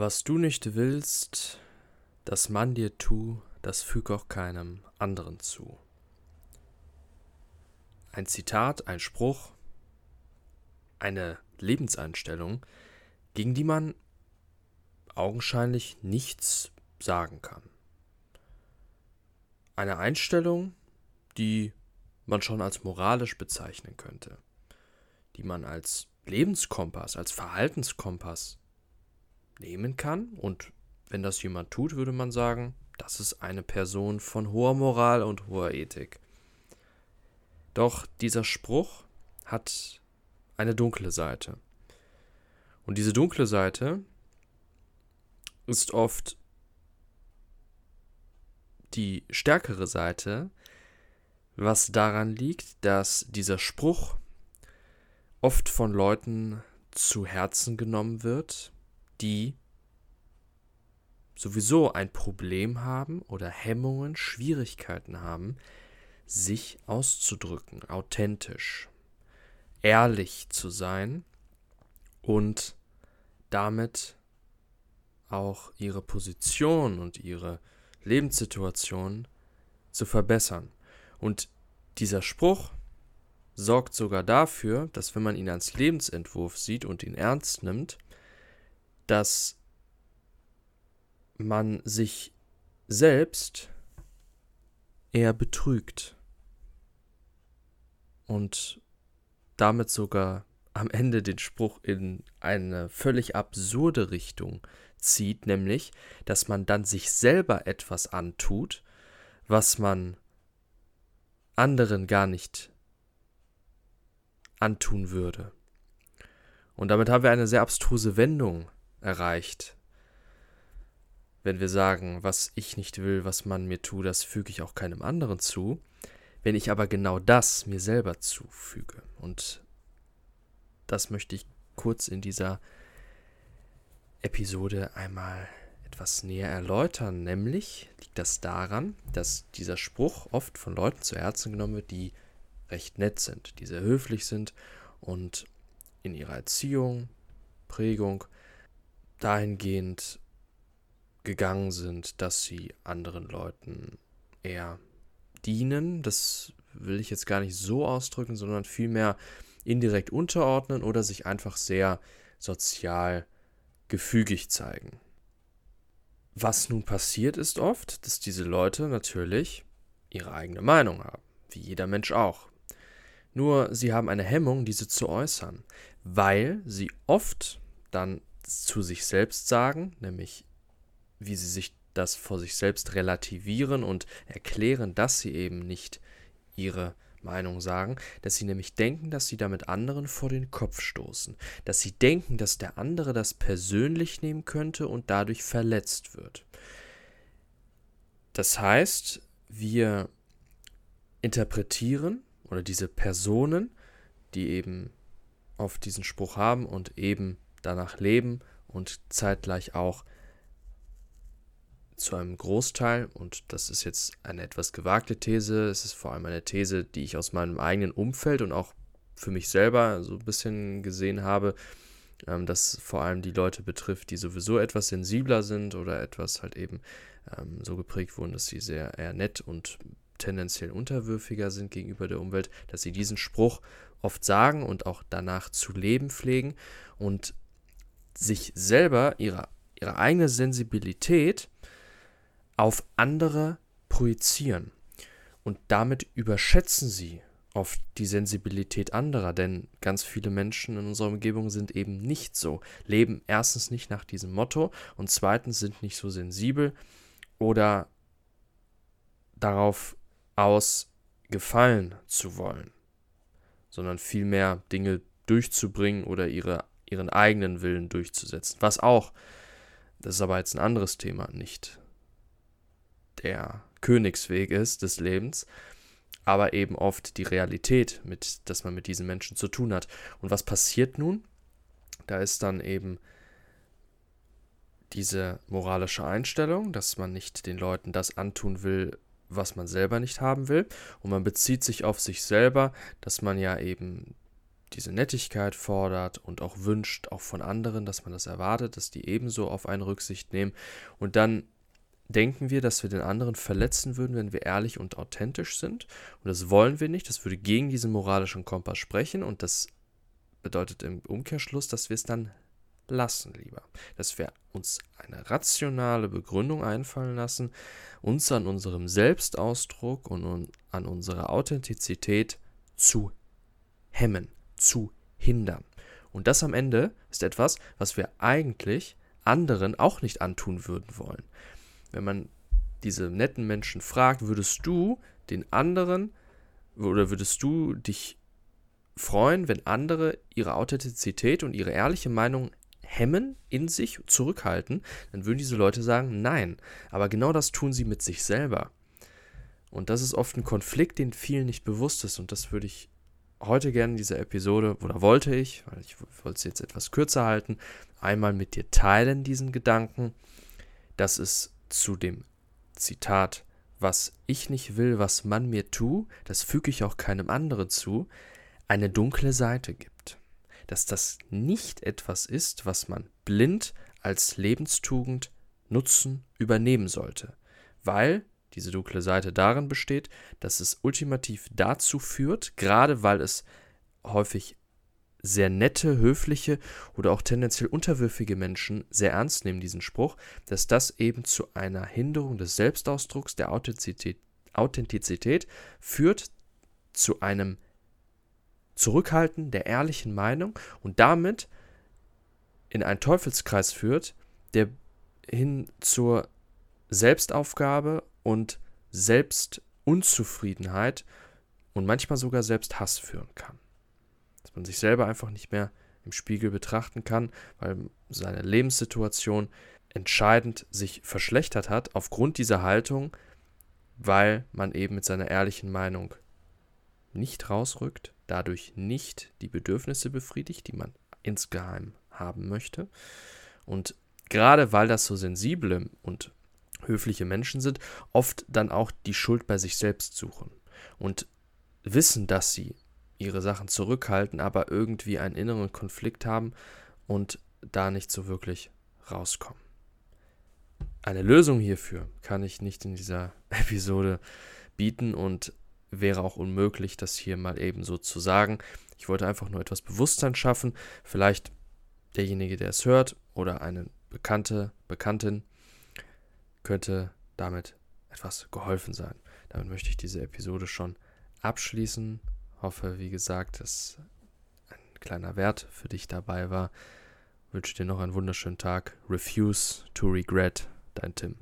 Was du nicht willst, dass man dir tu, das füg auch keinem anderen zu. Ein Zitat, ein Spruch, eine Lebenseinstellung, gegen die man augenscheinlich nichts sagen kann. Eine Einstellung, die man schon als moralisch bezeichnen könnte, die man als Lebenskompass, als Verhaltenskompass nehmen kann. Und wenn das jemand tut, würde man sagen, das ist eine Person von hoher Moral und hoher Ethik. Doch dieser Spruch hat eine dunkle Seite. Und diese dunkle Seite ist oft die stärkere Seite, was daran liegt, dass dieser Spruch oft von Leuten zu Herzen genommen wird, die sowieso ein Problem haben oder Hemmungen, Schwierigkeiten haben, sich auszudrücken, authentisch, ehrlich zu sein und damit auch ihre Position und ihre Lebenssituation zu verbessern. Und dieser Spruch sorgt sogar dafür, dass wenn man ihn als Lebensentwurf sieht und ihn ernst nimmt, dass man sich selbst eher betrügt und damit sogar am Ende den Spruch in eine völlig absurde Richtung zieht, nämlich, dass man dann sich selber etwas antut, was man anderen gar nicht antun würde. Und damit haben wir eine sehr abstruse Wendung erreicht. Wenn wir sagen, was ich nicht will, was man mir tut, das füge ich auch keinem anderen zu. Wenn ich aber genau das mir selber zufüge. Und das möchte ich kurz in dieser Episode einmal etwas näher erläutern. Nämlich liegt das daran, dass dieser Spruch oft von Leuten zu Herzen genommen wird, die recht nett sind, die sehr höflich sind und in ihrer Erziehung, Prägung dahingehend gegangen sind, dass sie anderen Leuten eher dienen. Das will ich jetzt gar nicht so ausdrücken, sondern vielmehr indirekt unterordnen oder sich einfach sehr sozial gefügig zeigen. Was nun passiert ist oft, dass diese Leute natürlich ihre eigene Meinung haben, wie jeder Mensch auch. Nur sie haben eine Hemmung, diese zu äußern, weil sie oft dann zu sich selbst sagen, nämlich wie sie sich das vor sich selbst relativieren und erklären, dass sie eben nicht ihre Meinung sagen, dass sie nämlich denken, dass sie damit anderen vor den Kopf stoßen, dass sie denken, dass der andere das persönlich nehmen könnte und dadurch verletzt wird. Das heißt, wir interpretieren oder diese Personen, die eben auf diesen Spruch haben und eben danach leben und zeitgleich auch zu einem Großteil, und das ist jetzt eine etwas gewagte These, es ist vor allem eine These, die ich aus meinem eigenen Umfeld und auch für mich selber so ein bisschen gesehen habe, ähm, dass vor allem die Leute betrifft, die sowieso etwas sensibler sind oder etwas halt eben ähm, so geprägt wurden, dass sie sehr eher nett und tendenziell unterwürfiger sind gegenüber der Umwelt, dass sie diesen Spruch oft sagen und auch danach zu leben pflegen. Und sich selber ihre, ihre eigene Sensibilität auf andere projizieren. Und damit überschätzen sie oft die Sensibilität anderer, denn ganz viele Menschen in unserer Umgebung sind eben nicht so, leben erstens nicht nach diesem Motto und zweitens sind nicht so sensibel oder darauf aus, gefallen zu wollen, sondern vielmehr Dinge durchzubringen oder ihre, ihren eigenen Willen durchzusetzen. Was auch, das ist aber jetzt ein anderes Thema, nicht der Königsweg ist des Lebens, aber eben oft die Realität, mit, dass man mit diesen Menschen zu tun hat. Und was passiert nun? Da ist dann eben diese moralische Einstellung, dass man nicht den Leuten das antun will, was man selber nicht haben will. Und man bezieht sich auf sich selber, dass man ja eben diese Nettigkeit fordert und auch wünscht, auch von anderen, dass man das erwartet, dass die ebenso auf einen Rücksicht nehmen. Und dann denken wir, dass wir den anderen verletzen würden, wenn wir ehrlich und authentisch sind. Und das wollen wir nicht. Das würde gegen diesen moralischen Kompass sprechen. Und das bedeutet im Umkehrschluss, dass wir es dann lassen lieber. Dass wir uns eine rationale Begründung einfallen lassen, uns an unserem Selbstausdruck und an unserer Authentizität zu hemmen, zu hindern. Und das am Ende ist etwas, was wir eigentlich anderen auch nicht antun würden wollen wenn man diese netten Menschen fragt, würdest du den anderen oder würdest du dich freuen, wenn andere ihre Authentizität und ihre ehrliche Meinung hemmen, in sich zurückhalten, dann würden diese Leute sagen, nein. Aber genau das tun sie mit sich selber. Und das ist oft ein Konflikt, den vielen nicht bewusst ist. Und das würde ich heute gerne in dieser Episode, oder wollte ich, weil ich wollte es jetzt etwas kürzer halten, einmal mit dir teilen, diesen Gedanken, dass es zu dem Zitat, was ich nicht will, was man mir tu, das füge ich auch keinem anderen zu, eine dunkle Seite gibt. Dass das nicht etwas ist, was man blind als Lebenstugend nutzen, übernehmen sollte, weil diese dunkle Seite darin besteht, dass es ultimativ dazu führt, gerade weil es häufig sehr nette, höfliche oder auch tendenziell unterwürfige Menschen sehr ernst nehmen, diesen Spruch, dass das eben zu einer Hinderung des Selbstausdrucks, der Authentizität, Authentizität führt, zu einem Zurückhalten der ehrlichen Meinung und damit in einen Teufelskreis führt, der hin zur Selbstaufgabe und Selbstunzufriedenheit und manchmal sogar Selbsthass führen kann dass man sich selber einfach nicht mehr im Spiegel betrachten kann, weil seine Lebenssituation entscheidend sich verschlechtert hat aufgrund dieser Haltung, weil man eben mit seiner ehrlichen Meinung nicht rausrückt, dadurch nicht die Bedürfnisse befriedigt, die man insgeheim haben möchte. Und gerade weil das so sensible und höfliche Menschen sind, oft dann auch die Schuld bei sich selbst suchen und wissen, dass sie ihre Sachen zurückhalten, aber irgendwie einen inneren Konflikt haben und da nicht so wirklich rauskommen. Eine Lösung hierfür kann ich nicht in dieser Episode bieten und wäre auch unmöglich, das hier mal eben so zu sagen. Ich wollte einfach nur etwas Bewusstsein schaffen. Vielleicht derjenige, der es hört oder eine Bekannte, Bekanntin könnte damit etwas geholfen sein. Damit möchte ich diese Episode schon abschließen Hoffe, wie gesagt, dass ein kleiner Wert für dich dabei war. Wünsche dir noch einen wunderschönen Tag. Refuse to regret, dein Tim.